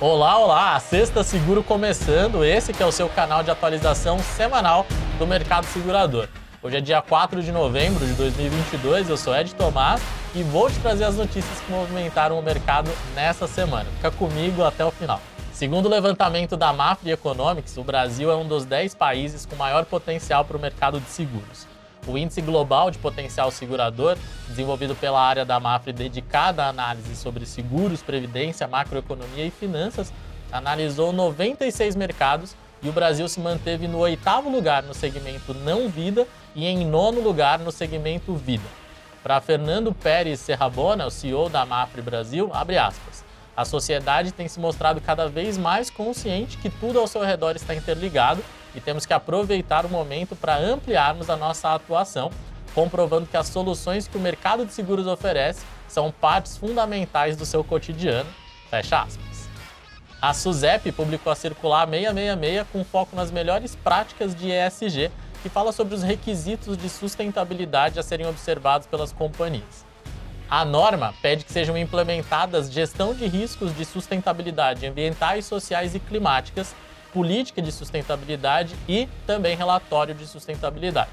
Olá, olá! A Sexta Seguro começando, esse que é o seu canal de atualização semanal do mercado segurador. Hoje é dia 4 de novembro de 2022, eu sou Ed Tomás e vou te trazer as notícias que movimentaram o mercado nessa semana. Fica comigo até o final. Segundo o levantamento da Mafre Economics, o Brasil é um dos 10 países com maior potencial para o mercado de seguros. O Índice Global de Potencial Segurador, desenvolvido pela área da Mafre dedicada à análise sobre seguros, previdência, macroeconomia e finanças, analisou 96 mercados e o Brasil se manteve no oitavo lugar no segmento não vida e em nono lugar no segmento vida. Para Fernando Pérez Serrabona, o CEO da Mafre Brasil, abre aspas. A sociedade tem se mostrado cada vez mais consciente que tudo ao seu redor está interligado e temos que aproveitar o momento para ampliarmos a nossa atuação, comprovando que as soluções que o mercado de seguros oferece são partes fundamentais do seu cotidiano. Fecha aspas. A SUSEP publicou a circular 666 com foco nas melhores práticas de ESG, que fala sobre os requisitos de sustentabilidade a serem observados pelas companhias. A norma pede que sejam implementadas gestão de riscos de sustentabilidade ambientais, sociais e climáticas política de sustentabilidade e também relatório de sustentabilidade.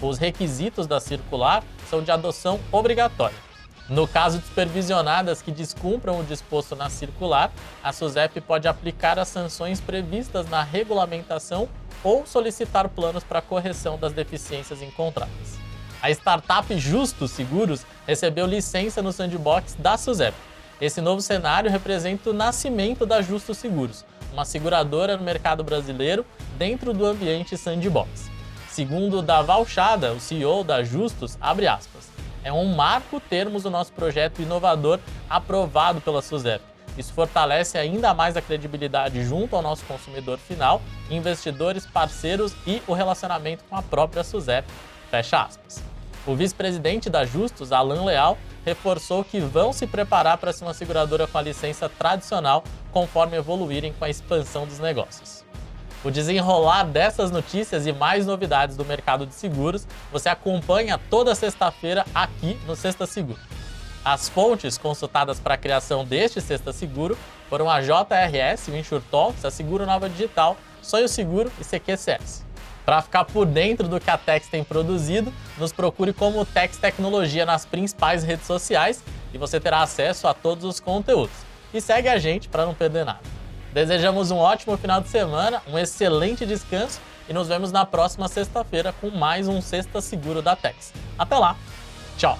Os requisitos da circular são de adoção obrigatória. No caso de supervisionadas que descumpram o disposto na circular, a SUSEP pode aplicar as sanções previstas na regulamentação ou solicitar planos para correção das deficiências encontradas. A startup Justo Seguros recebeu licença no sandbox da SUSEP. Esse novo cenário representa o nascimento da Justo Seguros, uma seguradora no mercado brasileiro dentro do ambiente sandbox. Segundo Daval Chada, o CEO da Justus, abre aspas, é um marco termos o nosso projeto inovador aprovado pela SUSEP. Isso fortalece ainda mais a credibilidade junto ao nosso consumidor final, investidores, parceiros e o relacionamento com a própria SUSEP. Fecha aspas. O vice-presidente da Justus, Alan Leal, reforçou que vão se preparar para ser uma seguradora com a licença tradicional conforme evoluírem com a expansão dos negócios. O desenrolar dessas notícias e mais novidades do mercado de seguros você acompanha toda sexta-feira aqui no Sexta Seguro. As fontes consultadas para a criação deste Sexta Seguro foram a JRS, o InsurTalks, a Seguro Nova Digital, Sonho Seguro e CQCS. Para ficar por dentro do que a Tex tem produzido, nos procure como Tex Tecnologia nas principais redes sociais e você terá acesso a todos os conteúdos. E segue a gente para não perder nada. Desejamos um ótimo final de semana, um excelente descanso e nos vemos na próxima sexta-feira com mais um Sexta Seguro da Tex. Até lá, tchau!